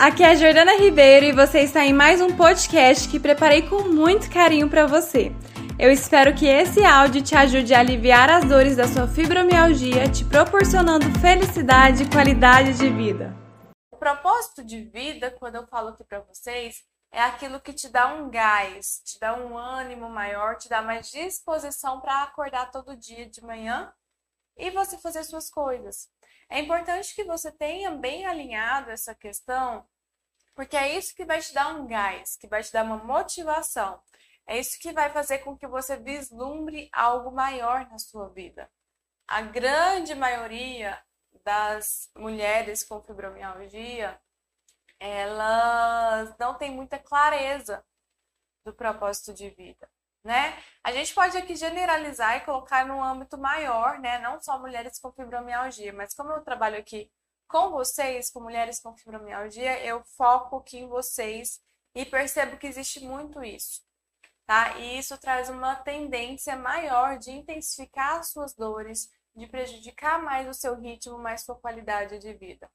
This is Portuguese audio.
aqui é a Jordana Ribeiro e você está em mais um podcast que preparei com muito carinho para você. Eu espero que esse áudio te ajude a aliviar as dores da sua fibromialgia, te proporcionando felicidade e qualidade de vida. O propósito de vida, quando eu falo aqui para vocês, é aquilo que te dá um gás, te dá um ânimo maior, te dá mais disposição para acordar todo dia de manhã e você fazer suas coisas. É importante que você tenha bem alinhado essa questão, porque é isso que vai te dar um gás, que vai te dar uma motivação. É isso que vai fazer com que você vislumbre algo maior na sua vida. A grande maioria das mulheres com fibromialgia, elas não têm muita clareza do propósito de vida né? A gente pode aqui generalizar e colocar num âmbito maior, né? Não só mulheres com fibromialgia, mas como eu trabalho aqui com vocês, com mulheres com fibromialgia, eu foco aqui em vocês e percebo que existe muito isso, tá? E isso traz uma tendência maior de intensificar as suas dores, de prejudicar mais o seu ritmo, mais sua qualidade de vida.